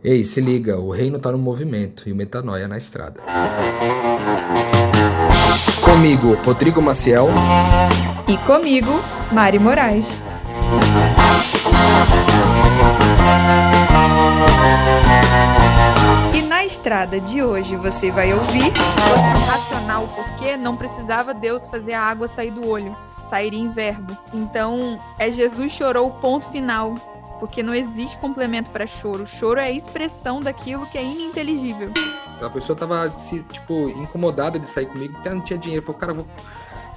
Ei, se liga, o reino tá no movimento e o metanoia na estrada. Comigo, Rodrigo Maciel. E comigo, Mari Moraes. E na estrada de hoje você vai ouvir. Fosse racional, porque não precisava Deus fazer a água sair do olho, sair em verbo. Então, é Jesus chorou o ponto final porque não existe complemento para choro. Choro é a expressão daquilo que é ininteligível. A pessoa tava, tipo, incomodada de sair comigo porque ela não tinha dinheiro. Falou, cara, vou,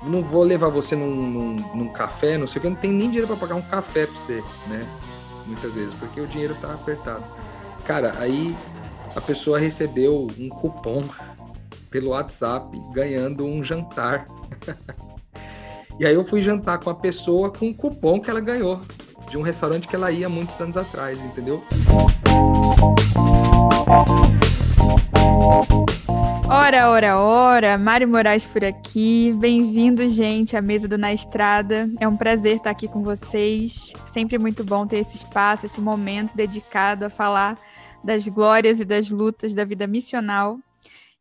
não vou levar você num, num, num, café, não sei o que, não tem nem dinheiro para pagar um café pra você, né? Muitas vezes, porque o dinheiro tá apertado. Cara, aí a pessoa recebeu um cupom pelo WhatsApp ganhando um jantar. e aí eu fui jantar com a pessoa com um cupom que ela ganhou de um restaurante que ela ia muitos anos atrás, entendeu? Ora, ora, ora, Mário Moraes por aqui. Bem-vindo, gente, à mesa do Na Estrada. É um prazer estar aqui com vocês. Sempre muito bom ter esse espaço, esse momento dedicado a falar das glórias e das lutas da vida missional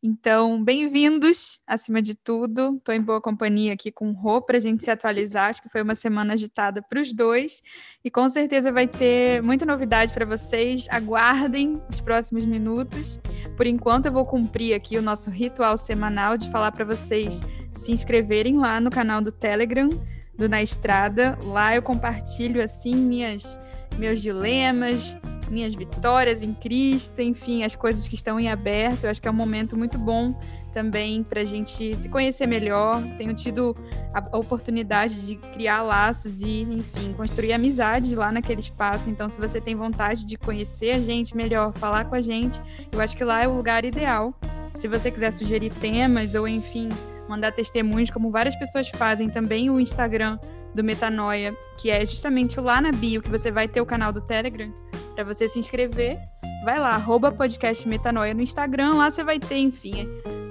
então, bem-vindos, acima de tudo. Estou em boa companhia aqui com o Rô para a gente se atualizar. Acho que foi uma semana agitada para os dois e com certeza vai ter muita novidade para vocês. Aguardem os próximos minutos. Por enquanto, eu vou cumprir aqui o nosso ritual semanal de falar para vocês se inscreverem lá no canal do Telegram do Na Estrada. Lá eu compartilho assim minhas meus dilemas, minhas vitórias em Cristo, enfim, as coisas que estão em aberto. Eu acho que é um momento muito bom também para a gente se conhecer melhor. Tenho tido a oportunidade de criar laços e, enfim, construir amizades lá naquele espaço. Então, se você tem vontade de conhecer a gente melhor, falar com a gente, eu acho que lá é o lugar ideal. Se você quiser sugerir temas ou, enfim, mandar testemunhos, como várias pessoas fazem também, o Instagram do Metanoia, que é justamente lá na bio que você vai ter o canal do Telegram para você se inscrever. Vai lá, arroba podcast Metanoia no Instagram, lá você vai ter, enfim,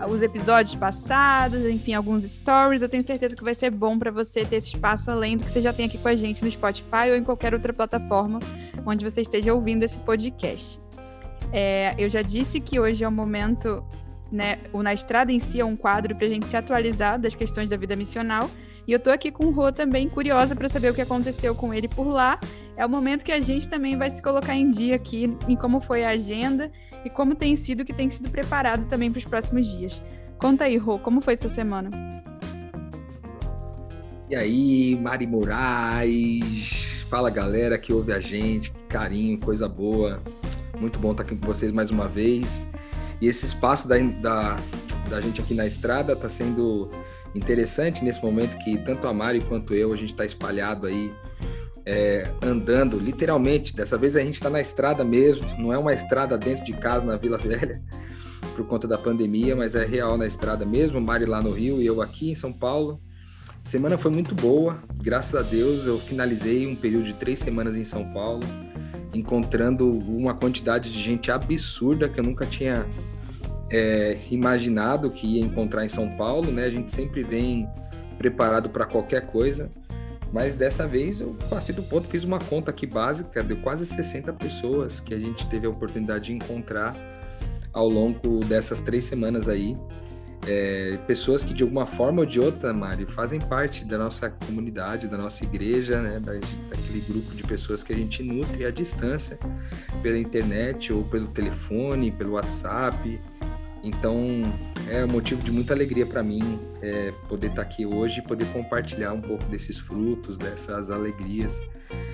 os episódios passados, enfim, alguns stories. Eu tenho certeza que vai ser bom para você ter esse espaço além do que você já tem aqui com a gente no Spotify ou em qualquer outra plataforma onde você esteja ouvindo esse podcast. É, eu já disse que hoje é o momento, né? O Na Estrada em si é um quadro para a gente se atualizar das questões da vida missional. E eu tô aqui com o Rô também, curiosa para saber o que aconteceu com ele por lá. É o momento que a gente também vai se colocar em dia aqui em como foi a agenda e como tem sido que tem sido preparado também para os próximos dias. Conta aí, Rô, como foi sua semana? E aí, Mari Moraes, fala galera que ouve a gente, que carinho, coisa boa. Muito bom estar aqui com vocês mais uma vez. E esse espaço da, da, da gente aqui na estrada está sendo interessante nesse momento que tanto a Mari quanto eu, a gente está espalhado aí, é, andando, literalmente. Dessa vez a gente está na estrada mesmo, não é uma estrada dentro de casa na Vila Velha, por conta da pandemia, mas é real na estrada mesmo. Mari lá no Rio e eu aqui em São Paulo. Semana foi muito boa, graças a Deus eu finalizei um período de três semanas em São Paulo, encontrando uma quantidade de gente absurda que eu nunca tinha é, imaginado que ia encontrar em São Paulo, né? A gente sempre vem preparado para qualquer coisa, mas dessa vez eu passei do ponto, fiz uma conta aqui básica, deu quase 60 pessoas que a gente teve a oportunidade de encontrar ao longo dessas três semanas aí. É, pessoas que de alguma forma ou de outra, Mari, fazem parte da nossa comunidade, da nossa igreja, né, da, daquele grupo de pessoas que a gente nutre à distância, pela internet ou pelo telefone, pelo WhatsApp, então, é motivo de muita alegria para mim é, poder estar tá aqui hoje e poder compartilhar um pouco desses frutos, dessas alegrias,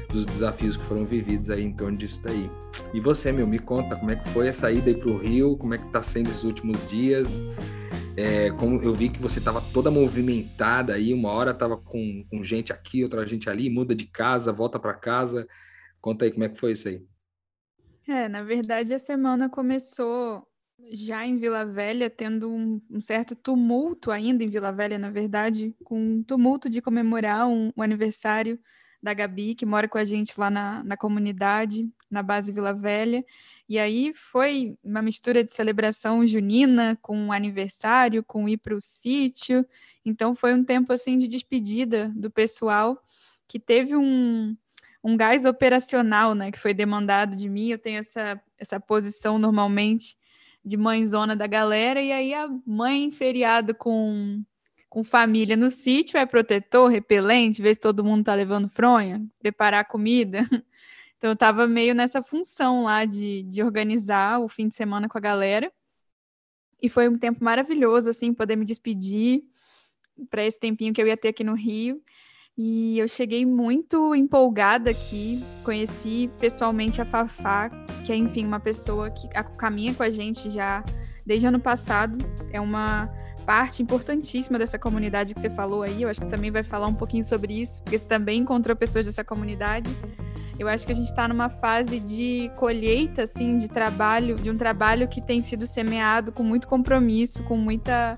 dos desafios que foram vividos aí em torno disso daí. E você, meu, me conta como é que foi a saída aí para o Rio, como é que está sendo esses últimos dias? É, como eu vi que você estava toda movimentada aí, uma hora estava com, com gente aqui, outra gente ali, muda de casa, volta para casa. Conta aí como é que foi isso aí. É, na verdade a semana começou já em Vila Velha, tendo um, um, certo tumulto ainda em Vila Velha, na verdade, com um tumulto de comemorar um, um, aniversário da Gabi, que mora com a gente lá na, na comunidade, na base Vila Velha. E aí foi uma mistura de celebração junina com aniversário, com ir para o sítio. Então foi um tempo assim de despedida do pessoal que teve um, um gás operacional, né, que foi demandado de mim. Eu tenho essa, essa posição normalmente de mãezona da galera, e aí a mãe feriado com, com família no sítio é protetor, repelente, ver se todo mundo tá levando fronha, preparar comida. Então eu tava meio nessa função lá de, de organizar o fim de semana com a galera. E foi um tempo maravilhoso, assim, poder me despedir para esse tempinho que eu ia ter aqui no Rio. E eu cheguei muito empolgada aqui, conheci pessoalmente a Fafá, que é, enfim, uma pessoa que caminha com a gente já desde ano passado. É uma parte importantíssima dessa comunidade que você falou aí. Eu acho que você também vai falar um pouquinho sobre isso, porque você também encontrou pessoas dessa comunidade. Eu acho que a gente está numa fase de colheita, assim, de trabalho, de um trabalho que tem sido semeado com muito compromisso, com muita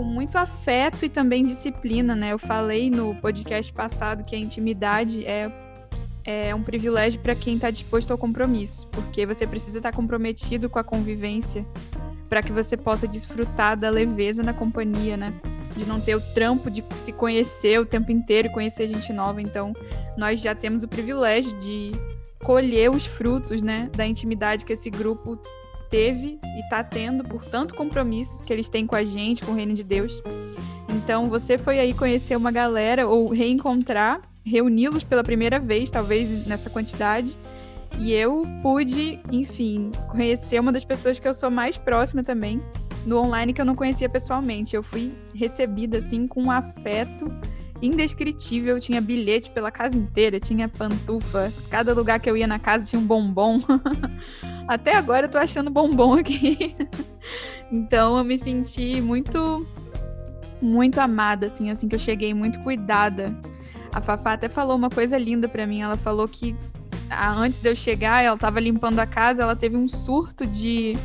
com muito afeto e também disciplina, né? Eu falei no podcast passado que a intimidade é, é um privilégio para quem está disposto ao compromisso, porque você precisa estar tá comprometido com a convivência para que você possa desfrutar da leveza na companhia, né? De não ter o trampo de se conhecer o tempo inteiro e conhecer gente nova. Então, nós já temos o privilégio de colher os frutos, né, da intimidade que esse grupo teve e está tendo por tanto compromisso que eles têm com a gente, com o reino de Deus. Então, você foi aí conhecer uma galera ou reencontrar, reuni-los pela primeira vez, talvez nessa quantidade. E eu pude, enfim, conhecer uma das pessoas que eu sou mais próxima também no online que eu não conhecia pessoalmente. Eu fui recebida assim com um afeto indescritível. Tinha bilhete pela casa inteira, tinha pantufa. Cada lugar que eu ia na casa tinha um bombom. Até agora eu tô achando bombom aqui. então eu me senti muito muito amada assim, assim que eu cheguei, muito cuidada. A Fafá até falou uma coisa linda para mim. Ela falou que antes de eu chegar, ela tava limpando a casa, ela teve um surto de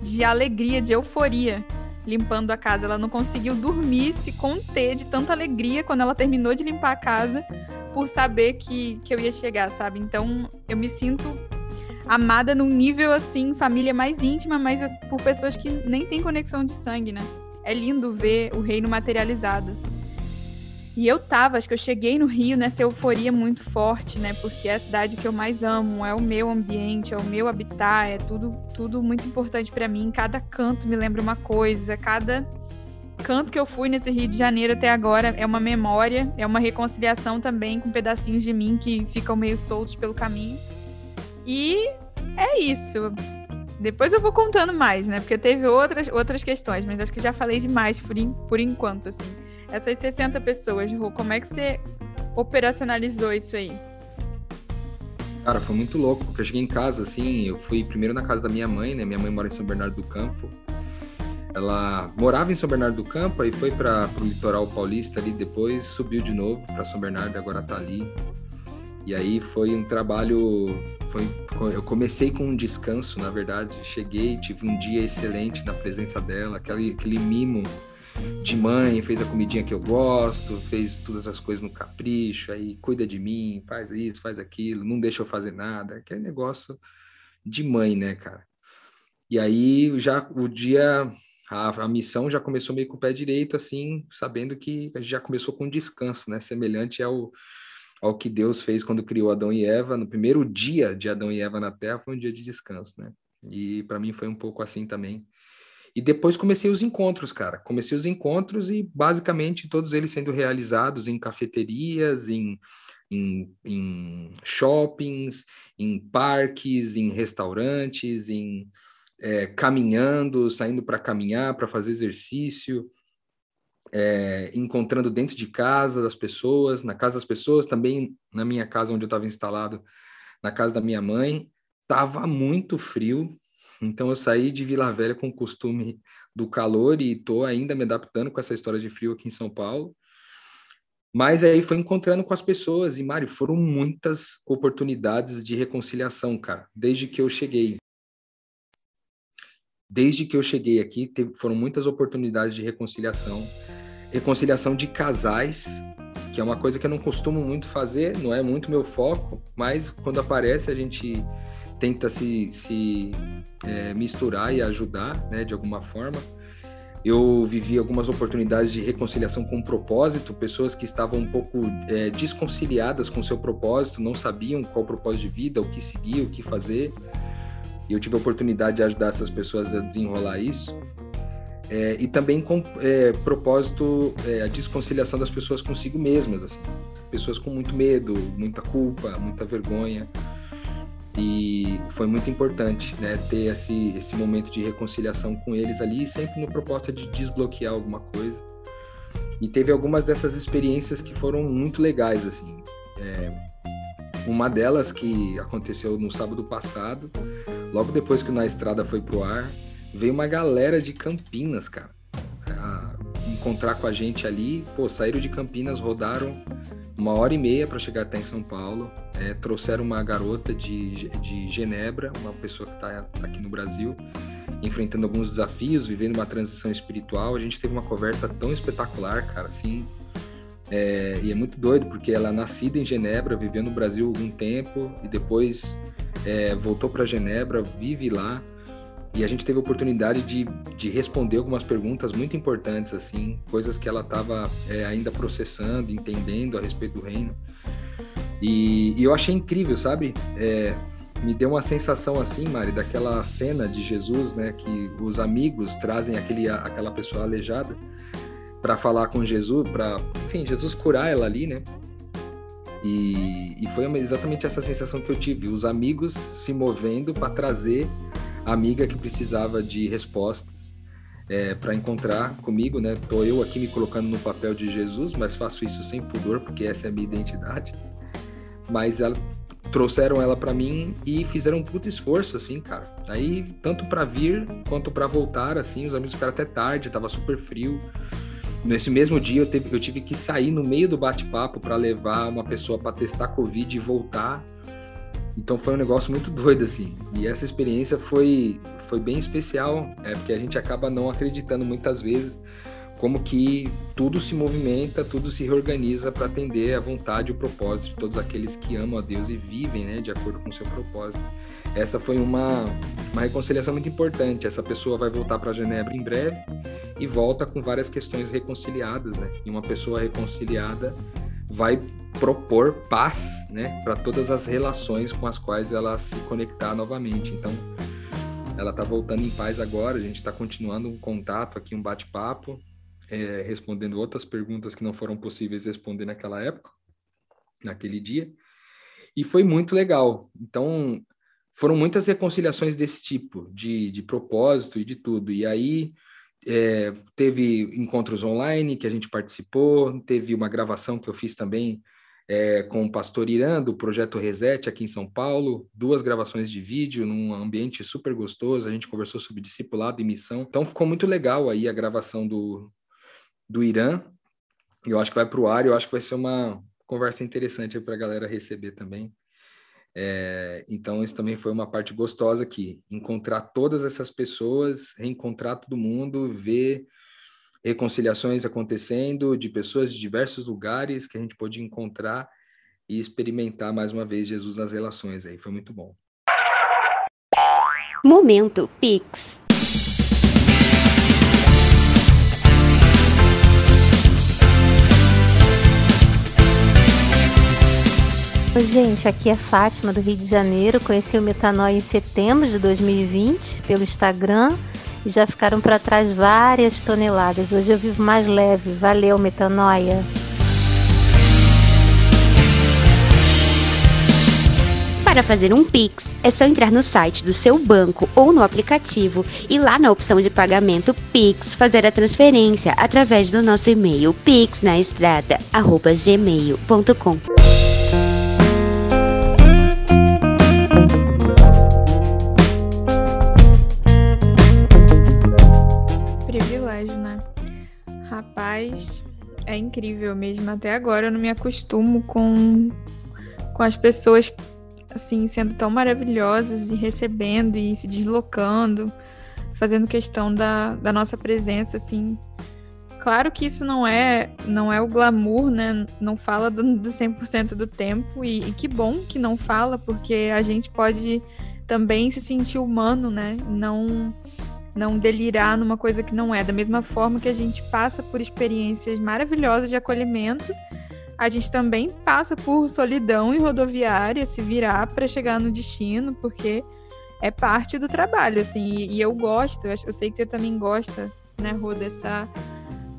de alegria, de euforia limpando a casa. Ela não conseguiu dormir, se conter de tanta alegria quando ela terminou de limpar a casa, por saber que, que eu ia chegar, sabe? Então eu me sinto amada num nível assim, família mais íntima, mas por pessoas que nem têm conexão de sangue, né? É lindo ver o reino materializado. E eu tava, acho que eu cheguei no Rio nessa euforia muito forte, né? Porque é a cidade que eu mais amo, é o meu ambiente, é o meu habitat, é tudo, tudo muito importante para mim. Cada canto me lembra uma coisa, cada canto que eu fui nesse Rio de Janeiro até agora é uma memória, é uma reconciliação também com pedacinhos de mim que ficam meio soltos pelo caminho. E é isso. Depois eu vou contando mais, né? Porque teve outras, outras questões, mas acho que já falei demais por, in, por enquanto, assim. Essas 60 pessoas, Rô, como é que você operacionalizou isso aí? Cara, foi muito louco, porque eu cheguei em casa, assim, eu fui primeiro na casa da minha mãe, né? Minha mãe mora em São Bernardo do Campo. Ela morava em São Bernardo do Campo, aí foi para o litoral paulista ali, depois subiu de novo para São Bernardo, agora tá ali. E aí foi um trabalho, foi, eu comecei com um descanso, na verdade. Cheguei, tive um dia excelente na presença dela, aquele, aquele mimo de mãe, fez a comidinha que eu gosto, fez todas as coisas no capricho, aí cuida de mim, faz isso, faz aquilo, não deixa eu fazer nada, aquele negócio de mãe, né, cara? E aí já o dia, a, a missão já começou meio com o pé direito, assim, sabendo que já começou com descanso, né? Semelhante ao, ao que Deus fez quando criou Adão e Eva. No primeiro dia de Adão e Eva na Terra foi um dia de descanso, né? E para mim foi um pouco assim também e depois comecei os encontros, cara. Comecei os encontros e basicamente todos eles sendo realizados em cafeterias, em, em, em shoppings, em parques, em restaurantes, em é, caminhando, saindo para caminhar, para fazer exercício, é, encontrando dentro de casa das pessoas, na casa das pessoas, também na minha casa onde eu estava instalado, na casa da minha mãe. Tava muito frio, então eu saí de Vila Velha com o costume do calor e estou ainda me adaptando com essa história de frio aqui em São Paulo. Mas aí foi encontrando com as pessoas e Mário, foram muitas oportunidades de reconciliação, cara, desde que eu cheguei. Desde que eu cheguei aqui, teve, foram muitas oportunidades de reconciliação, reconciliação de casais, que é uma coisa que eu não costumo muito fazer, não é muito meu foco, mas quando aparece a gente tenta se, se é, misturar e ajudar, né, de alguma forma. eu vivi algumas oportunidades de reconciliação com propósito, pessoas que estavam um pouco é, desconciliadas com seu propósito, não sabiam qual o propósito de vida, o que seguir, o que fazer. E eu tive a oportunidade de ajudar essas pessoas a desenrolar isso. É, e também com é, propósito é, a desconciliação das pessoas consigo mesmas, assim, pessoas com muito medo, muita culpa, muita vergonha. E foi muito importante né, ter esse, esse momento de reconciliação com eles ali, sempre no propósito de desbloquear alguma coisa. E teve algumas dessas experiências que foram muito legais, assim. É, uma delas que aconteceu no sábado passado, logo depois que o Na Estrada foi pro ar, veio uma galera de Campinas, cara, encontrar com a gente ali. Pô, saíram de Campinas, rodaram uma hora e meia para chegar até em São Paulo. É, trouxeram uma garota de, de Genebra, uma pessoa que está aqui no Brasil, enfrentando alguns desafios, vivendo uma transição espiritual. A gente teve uma conversa tão espetacular, cara, assim. É, e é muito doido, porque ela é nascida em Genebra, viveu no Brasil algum tempo e depois é, voltou para Genebra, vive lá e a gente teve a oportunidade de, de responder algumas perguntas muito importantes, assim, coisas que ela estava é, ainda processando, entendendo a respeito do reino. E, e eu achei incrível, sabe? É, me deu uma sensação assim, Mari, daquela cena de Jesus, né, que os amigos trazem aquele, aquela pessoa aleijada para falar com Jesus, para, enfim, Jesus curar ela ali, né? E, e foi exatamente essa sensação que eu tive, os amigos se movendo para trazer amiga que precisava de respostas é, para encontrar comigo, né? Tô eu aqui me colocando no papel de Jesus, mas faço isso sem pudor porque essa é a minha identidade. Mas ela trouxeram ela para mim e fizeram um puto esforço, assim, cara. Aí, tanto para vir quanto para voltar, assim, os amigos ficaram até tarde, tava super frio. Nesse mesmo dia, eu, teve, eu tive que sair no meio do bate-papo para levar uma pessoa para testar Covid e voltar então foi um negócio muito doido, assim. E essa experiência foi, foi bem especial, é, porque a gente acaba não acreditando muitas vezes como que tudo se movimenta, tudo se reorganiza para atender a vontade e o propósito de todos aqueles que amam a Deus e vivem né, de acordo com o seu propósito. Essa foi uma, uma reconciliação muito importante. Essa pessoa vai voltar para Genebra em breve e volta com várias questões reconciliadas, né? E uma pessoa reconciliada vai propor paz, né, para todas as relações com as quais ela se conectar novamente. Então, ela está voltando em paz agora. A gente está continuando um contato aqui, um bate-papo, é, respondendo outras perguntas que não foram possíveis responder naquela época, naquele dia. E foi muito legal. Então, foram muitas reconciliações desse tipo, de, de propósito e de tudo. E aí é, teve encontros online que a gente participou, teve uma gravação que eu fiz também é, com o pastor Irã, do Projeto Reset, aqui em São Paulo, duas gravações de vídeo num ambiente super gostoso, a gente conversou sobre discipulado e missão, então ficou muito legal aí a gravação do, do Irã, eu acho que vai para o ar, eu acho que vai ser uma conversa interessante para a galera receber também. É, então, isso também foi uma parte gostosa aqui, encontrar todas essas pessoas, reencontrar todo mundo, ver reconciliações acontecendo de pessoas de diversos lugares que a gente pôde encontrar e experimentar mais uma vez Jesus nas relações aí, foi muito bom. Momento Pix. Gente, aqui é Fátima do Rio de Janeiro. Conheci o Metanoia em setembro de 2020 pelo Instagram e já ficaram para trás várias toneladas. Hoje eu vivo mais leve. Valeu, Metanoia. Para fazer um Pix, é só entrar no site do seu banco ou no aplicativo e lá na opção de pagamento Pix fazer a transferência através do nosso e-mail pixnaestrada@gmail.com. Rapaz, é incrível mesmo. Até agora eu não me acostumo com, com as pessoas assim sendo tão maravilhosas e recebendo e se deslocando, fazendo questão da, da nossa presença, assim. Claro que isso não é não é o glamour, né? Não fala do, do 100% do tempo e, e que bom que não fala, porque a gente pode também se sentir humano, né? Não não delirar numa coisa que não é. Da mesma forma que a gente passa por experiências maravilhosas de acolhimento, a gente também passa por solidão em rodoviária, se virar para chegar no destino, porque é parte do trabalho, assim. E, e eu gosto, eu, sei que você também gosta, né, Rô, dessa,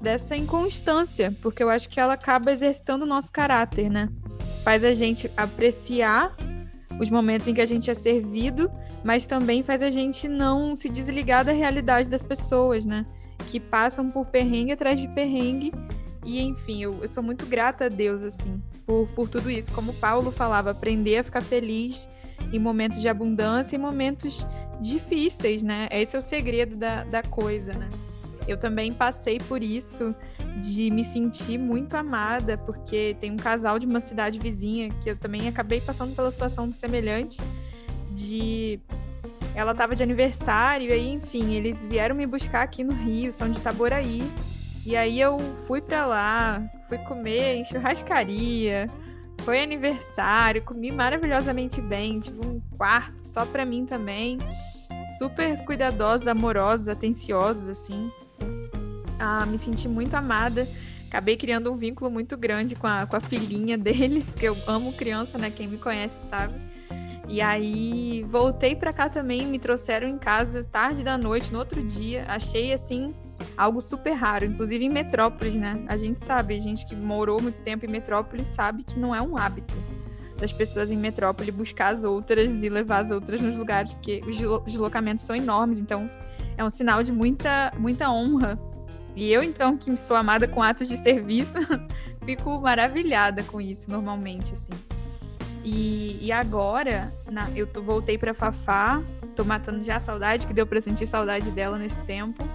dessa inconstância, porque eu acho que ela acaba exercitando o nosso caráter, né? Faz a gente apreciar os momentos em que a gente é servido, mas também faz a gente não se desligar da realidade das pessoas, né? Que passam por perrengue atrás de perrengue e enfim, eu, eu sou muito grata a Deus, assim, por, por tudo isso. Como Paulo falava, aprender a ficar feliz em momentos de abundância e momentos difíceis, né? Esse é o segredo da, da coisa, né? Eu também passei por isso de me sentir muito amada, porque tem um casal de uma cidade vizinha que eu também acabei passando pela situação semelhante de ela estava de aniversário e aí, enfim, eles vieram me buscar aqui no Rio, são de Itaboraí. E aí eu fui para lá, fui comer em churrascaria, foi aniversário, comi maravilhosamente bem, tive um quarto só para mim também. Super cuidadosos, amorosos, atenciosos, assim. Ah, me senti muito amada. Acabei criando um vínculo muito grande com a, com a filhinha deles, que eu amo criança, né? Quem me conhece sabe. E aí voltei para cá também, me trouxeram em casa tarde da noite, no outro dia. Achei assim algo super raro, inclusive em metrópoles, né? A gente sabe, a gente que morou muito tempo em metrópole sabe que não é um hábito das pessoas em metrópole buscar as outras e levar as outras nos lugares, porque os deslocamentos são enormes, então é um sinal de muita, muita honra. E eu, então, que sou amada com atos de serviço, fico maravilhada com isso normalmente, assim. E, e agora, na, eu tô, voltei para Fafá, tô matando já a saudade, que deu para sentir saudade dela nesse tempo.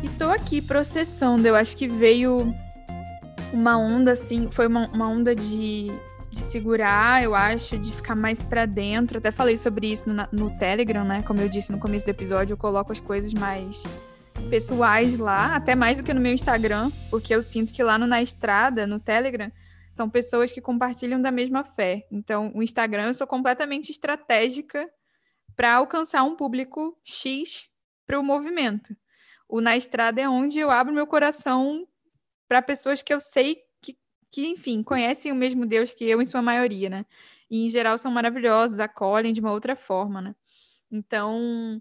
E tô aqui processando. Eu acho que veio uma onda assim, foi uma, uma onda de, de segurar, eu acho, de ficar mais para dentro. Até falei sobre isso no, no Telegram, né? Como eu disse no começo do episódio, eu coloco as coisas mais pessoais lá, até mais do que no meu Instagram, porque eu sinto que lá no Na Estrada, no Telegram, são pessoas que compartilham da mesma fé. Então, o Instagram eu sou completamente estratégica para alcançar um público X para o movimento o Na Estrada é onde eu abro meu coração para pessoas que eu sei que, que, enfim, conhecem o mesmo Deus que eu, em sua maioria, né? E, em geral, são maravilhosos, acolhem de uma outra forma, né? Então,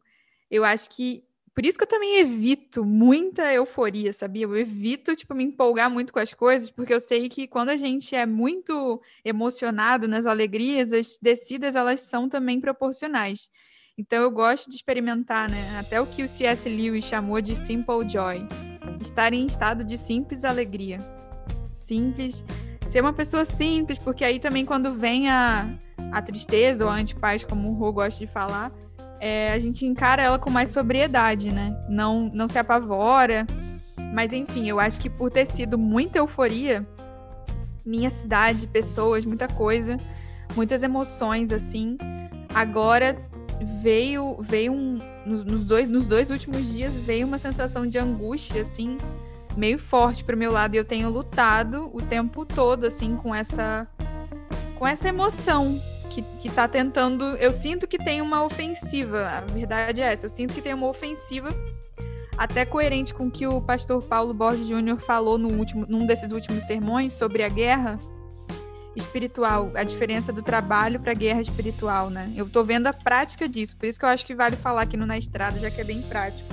eu acho que. Por isso que eu também evito muita euforia, sabia? Eu evito, tipo, me empolgar muito com as coisas, porque eu sei que quando a gente é muito emocionado nas alegrias, as descidas, elas são também proporcionais. Então eu gosto de experimentar, né? Até o que o C.S. Lewis chamou de simple joy. Estar em estado de simples alegria. Simples. Ser uma pessoa simples, porque aí também quando vem a, a tristeza ou a antipaz, como o Rô gosta de falar, é, a gente encara ela com mais sobriedade, né? Não, não se apavora. Mas enfim, eu acho que por ter sido muita euforia, minha cidade, pessoas, muita coisa, muitas emoções assim, agora veio veio um nos, nos, dois nos dois últimos dias veio uma sensação de angústia assim meio forte para o meu lado e eu tenho lutado o tempo todo assim com essa com essa emoção que, que tá tentando eu sinto que tem uma ofensiva a verdade é essa eu sinto que tem uma ofensiva até coerente com o que o pastor Paulo Borges Júnior falou no último num desses últimos sermões sobre a guerra espiritual, a diferença do trabalho para a guerra espiritual, né? Eu estou vendo a prática disso, por isso que eu acho que vale falar aqui no Na Estrada, já que é bem prático.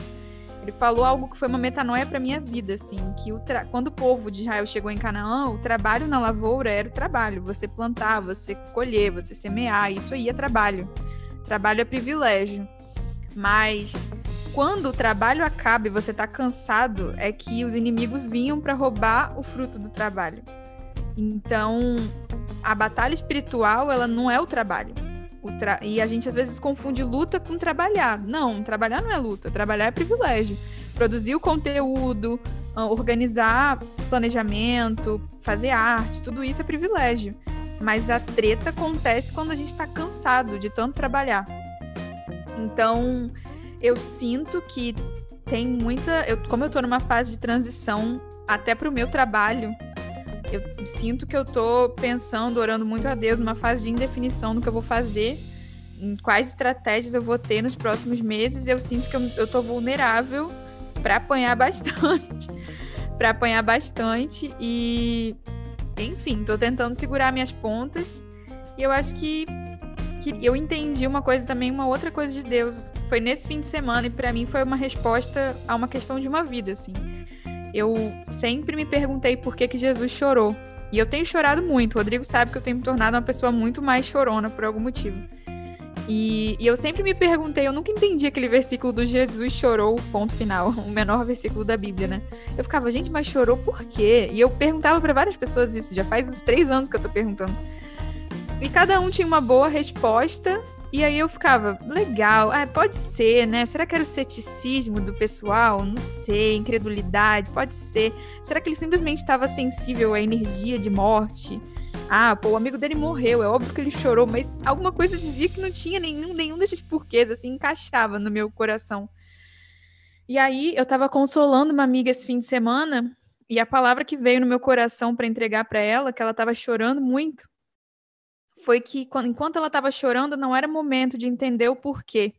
Ele falou algo que foi uma metanoia para minha vida, assim, que o tra... quando o povo de Israel chegou em Canaã, o trabalho na lavoura era o trabalho, você plantar, você colher, você semear, isso aí é trabalho. Trabalho é privilégio. Mas quando o trabalho acaba e você está cansado, é que os inimigos vinham para roubar o fruto do trabalho. Então, a batalha espiritual, ela não é o trabalho. Tra... E a gente às vezes confunde luta com trabalhar. Não, trabalhar não é luta, trabalhar é privilégio. Produzir o conteúdo, ah, organizar planejamento, fazer arte, tudo isso é privilégio. Mas a treta acontece quando a gente está cansado de tanto trabalhar. Então, eu sinto que tem muita. Eu, como eu estou numa fase de transição até para o meu trabalho, eu sinto que eu tô pensando, orando muito a Deus, numa fase de indefinição do que eu vou fazer quais estratégias eu vou ter nos próximos meses. Eu sinto que eu, eu tô vulnerável para apanhar bastante. para apanhar bastante. E, enfim, tô tentando segurar minhas pontas. E eu acho que, que eu entendi uma coisa também, uma outra coisa de Deus. Foi nesse fim de semana, e para mim foi uma resposta a uma questão de uma vida, assim. Eu sempre me perguntei por que, que Jesus chorou. E eu tenho chorado muito. O Rodrigo sabe que eu tenho me tornado uma pessoa muito mais chorona por algum motivo. E, e, eu sempre me perguntei, eu nunca entendi aquele versículo do Jesus chorou, ponto final, o menor versículo da Bíblia, né? Eu ficava, gente, mas chorou por quê? E eu perguntava para várias pessoas isso, já faz uns três anos que eu tô perguntando. E cada um tinha uma boa resposta, e aí eu ficava, legal, ah, pode ser, né? Será que era o ceticismo do pessoal? Não sei, incredulidade, pode ser. Será que ele simplesmente estava sensível à energia de morte? Ah, pô, o amigo dele morreu, é óbvio que ele chorou, mas alguma coisa dizia que não tinha nenhum, nenhum desses porquês, assim, encaixava no meu coração. E aí eu tava consolando uma amiga esse fim de semana, e a palavra que veio no meu coração para entregar para ela, que ela tava chorando muito, foi que enquanto ela estava chorando, não era momento de entender o porquê.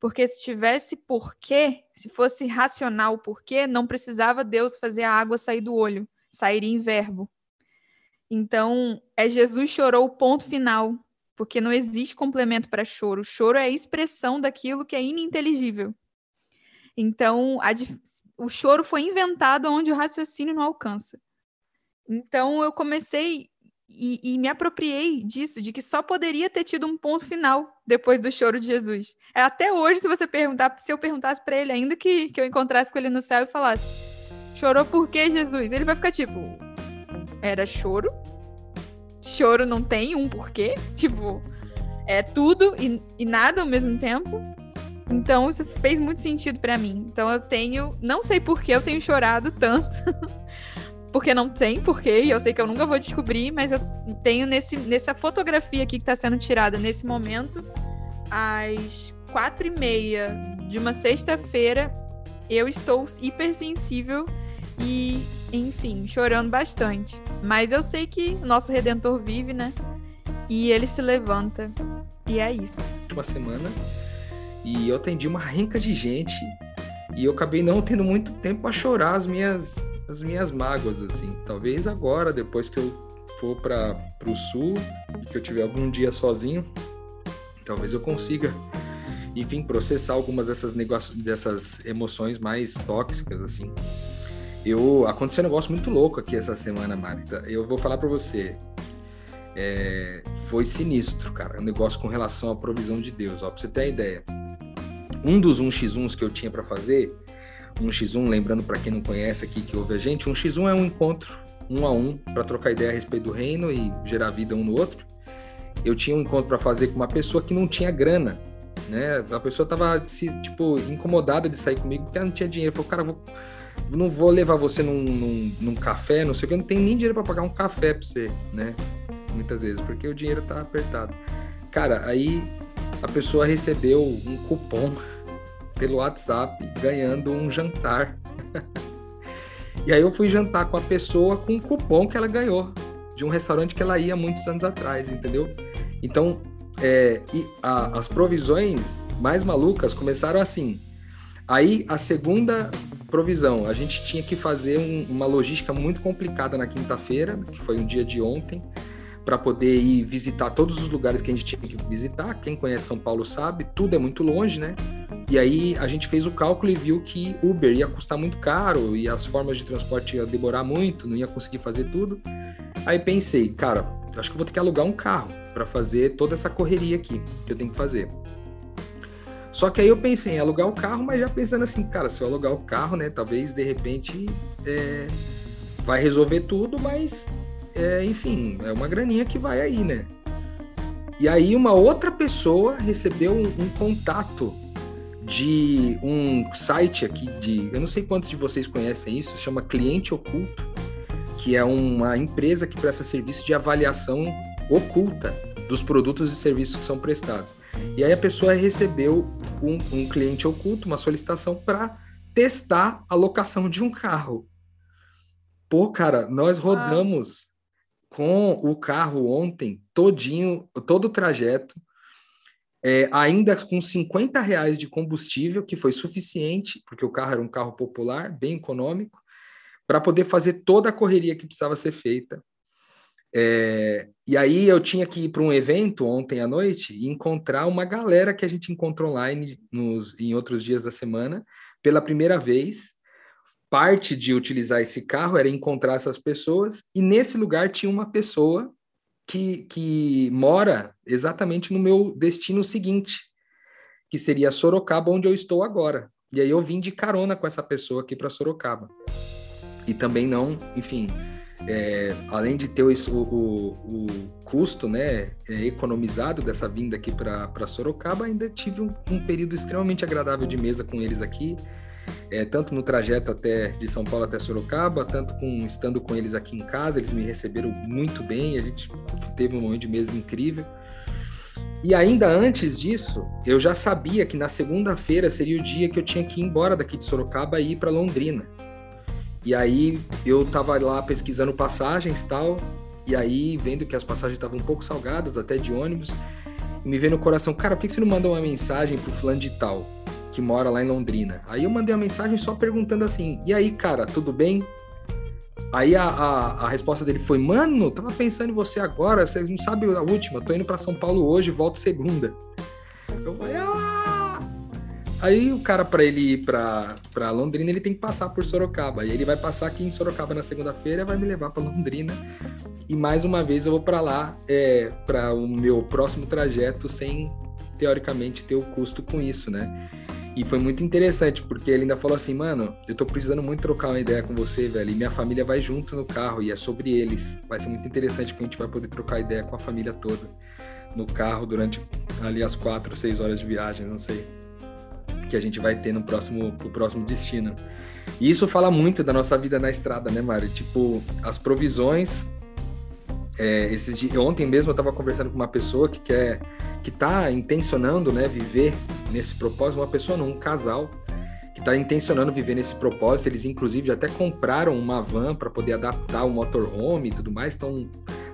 Porque se tivesse porquê, se fosse racional o porquê, não precisava Deus fazer a água sair do olho, sairia em verbo. Então, é Jesus chorou o ponto final, porque não existe complemento para choro. Choro é a expressão daquilo que é ininteligível. Então, a, o choro foi inventado onde o raciocínio não alcança. Então, eu comecei e, e, me apropriei disso, de que só poderia ter tido um ponto final depois do choro de Jesus. É, até hoje, se você perguntar, se eu perguntasse para ele, ainda que, que eu encontrasse com ele no céu e falasse, chorou por quê, Jesus? Ele vai ficar tipo, era choro? Choro não tem um porquê? Tipo, é tudo e, e nada ao mesmo tempo. Então, isso fez muito sentido para mim. Então, eu tenho, não sei por que eu tenho chorado tanto. porque não tem porquê, e eu sei que eu nunca vou descobrir, mas eu tenho nesse, nessa fotografia aqui que está sendo tirada nesse momento, às quatro e meia de uma sexta-feira, eu estou hipersensível e, enfim, chorando bastante. Mas eu sei que o nosso Redentor vive, né? E ele se levanta. E é isso. Uma semana. E eu atendi uma renca de gente. E eu acabei não tendo muito tempo a chorar as minhas as minhas mágoas, assim. Talvez agora, depois que eu for para o sul que eu tiver algum dia sozinho, talvez eu consiga, enfim, processar algumas dessas, dessas emoções mais tóxicas, assim. Eu aconteceu um negócio muito louco aqui essa semana, Marita. Eu vou falar para você. É, foi sinistro, cara. Um negócio com relação à provisão de Deus. Ó, pra você ter a ideia. Um dos 1x1s que eu tinha para fazer, um X1, lembrando para quem não conhece aqui que ouve a gente, um X1 é um encontro um a um para trocar ideia a respeito do reino e gerar vida um no outro. Eu tinha um encontro para fazer com uma pessoa que não tinha grana, né? A pessoa tava se, tipo incomodada de sair comigo porque ela não tinha dinheiro. Falou, cara, vou, não vou levar você num, num, num café, não sei o que, eu não tenho nem dinheiro para pagar um café para você, né? Muitas vezes, porque o dinheiro tá apertado. Cara, aí a pessoa recebeu um cupom pelo WhatsApp ganhando um jantar. e aí eu fui jantar com a pessoa com um cupom que ela ganhou de um restaurante que ela ia muitos anos atrás, entendeu? Então, é, a, as provisões mais malucas começaram assim. Aí a segunda provisão, a gente tinha que fazer um, uma logística muito complicada na quinta-feira, que foi um dia de ontem, para poder ir visitar todos os lugares que a gente tinha que visitar. Quem conhece São Paulo sabe, tudo é muito longe, né? E aí a gente fez o cálculo e viu que Uber ia custar muito caro e as formas de transporte ia demorar muito, não ia conseguir fazer tudo. Aí pensei, cara, acho que vou ter que alugar um carro para fazer toda essa correria aqui que eu tenho que fazer. Só que aí eu pensei em alugar o carro, mas já pensando assim, cara, se eu alugar o carro, né, talvez de repente é, vai resolver tudo, mas é, enfim, é uma graninha que vai aí, né? E aí uma outra pessoa recebeu um, um contato de um site aqui de, eu não sei quantos de vocês conhecem isso, chama Cliente Oculto, que é uma empresa que presta serviço de avaliação oculta dos produtos e serviços que são prestados. E aí a pessoa recebeu um, um cliente oculto, uma solicitação para testar a locação de um carro. Pô, cara, nós rodamos ah. com o carro ontem, todinho, todo o trajeto, é, ainda com 50 reais de combustível, que foi suficiente, porque o carro era um carro popular, bem econômico, para poder fazer toda a correria que precisava ser feita. É, e aí eu tinha que ir para um evento ontem à noite e encontrar uma galera que a gente encontrou online nos, em outros dias da semana pela primeira vez. Parte de utilizar esse carro era encontrar essas pessoas, e nesse lugar tinha uma pessoa que, que mora exatamente no meu destino seguinte, que seria Sorocaba, onde eu estou agora. E aí eu vim de carona com essa pessoa aqui para Sorocaba. E também não, enfim, é, além de ter o, o, o custo né, é, economizado dessa vinda aqui para Sorocaba, ainda tive um, um, período extremamente agradável de mesa com eles aqui, é, tanto no trajeto até de São Paulo até Sorocaba, tanto com estando com eles aqui em casa, eles me receberam muito bem, a gente teve um momento de mesa incrível. E ainda antes disso, eu já sabia que na segunda-feira seria o dia que eu tinha que ir embora daqui de Sorocaba e ir para Londrina. E aí eu tava lá pesquisando passagens tal, e aí vendo que as passagens estavam um pouco salgadas, até de ônibus, me veio no coração, cara, por que você não mandou uma mensagem pro fulano de tal, que mora lá em Londrina? Aí eu mandei uma mensagem só perguntando assim, e aí, cara, tudo bem? Aí a, a, a, resposta dele foi: Mano, tava pensando em você agora, você não sabe a última, tô indo para São Paulo hoje, volto segunda. Eu falei: Ah, Aí o cara, para ele ir para Londrina, ele tem que passar por Sorocaba. E ele vai passar aqui em Sorocaba na segunda-feira, vai me levar para Londrina. E mais uma vez eu vou para lá, é, para o meu próximo trajeto, sem teoricamente ter o custo com isso, né? E foi muito interessante, porque ele ainda falou assim, mano, eu tô precisando muito trocar uma ideia com você, velho, e minha família vai junto no carro, e é sobre eles. Vai ser muito interessante que a gente vai poder trocar ideia com a família toda no carro durante ali as quatro, seis horas de viagem, não sei que a gente vai ter no próximo, pro próximo destino. E isso fala muito da nossa vida na estrada, né, Mário? Tipo, as provisões. É, esses dias, ontem mesmo eu estava conversando com uma pessoa que quer, que está intencionando, né, viver nesse propósito. Uma pessoa, não, um casal que está intencionando viver nesse propósito. Eles inclusive até compraram uma van para poder adaptar o motorhome e tudo mais. Estão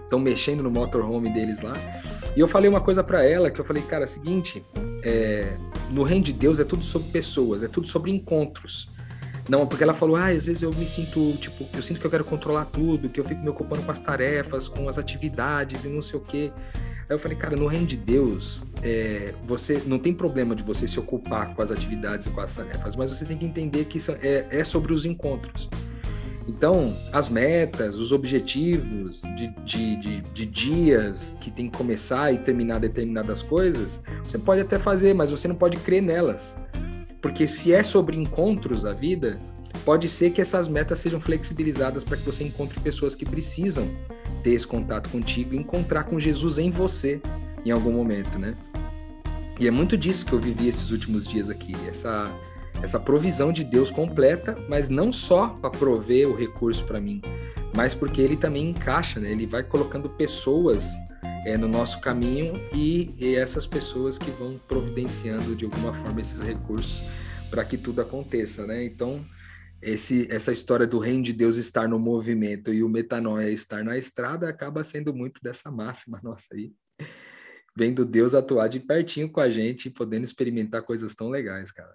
estão mexendo no motorhome deles lá. E eu falei uma coisa para ela que eu falei, cara, é o seguinte, é, no reino de Deus é tudo sobre pessoas, é tudo sobre encontros. Não, porque ela falou, ah, às vezes eu me sinto, tipo, eu sinto que eu quero controlar tudo, que eu fico me ocupando com as tarefas, com as atividades e não sei o quê. Aí eu falei, cara, no reino de Deus, é, você não tem problema de você se ocupar com as atividades e com as tarefas, mas você tem que entender que isso é, é sobre os encontros. Então, as metas, os objetivos de, de, de, de, dias que tem que começar e terminar determinadas coisas, você pode até fazer, mas você não pode crer nelas. Porque se é sobre encontros a vida, pode ser que essas metas sejam flexibilizadas para que você encontre pessoas que precisam ter esse contato contigo e encontrar com Jesus em você em algum momento, né? E é muito disso que eu vivi esses últimos dias aqui, essa essa provisão de Deus completa, mas não só para prover o recurso para mim, mas porque ele também encaixa, né? Ele vai colocando pessoas é, no nosso caminho e, e essas pessoas que vão providenciando de alguma forma esses recursos para que tudo aconteça, né? Então, esse, essa história do reino de Deus estar no movimento e o metanoia estar na estrada acaba sendo muito dessa máxima nossa aí, vendo Deus atuar de pertinho com a gente e podendo experimentar coisas tão legais, cara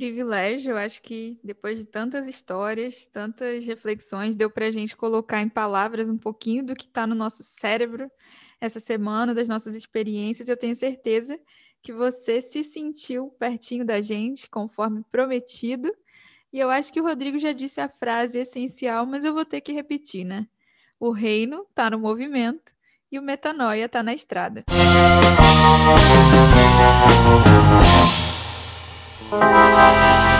privilégio. Eu acho que depois de tantas histórias, tantas reflexões, deu para a gente colocar em palavras um pouquinho do que está no nosso cérebro essa semana, das nossas experiências. Eu tenho certeza que você se sentiu pertinho da gente, conforme prometido. E eu acho que o Rodrigo já disse a frase essencial, mas eu vou ter que repetir, né? O reino está no movimento e o metanoia está na estrada. Música Thank you.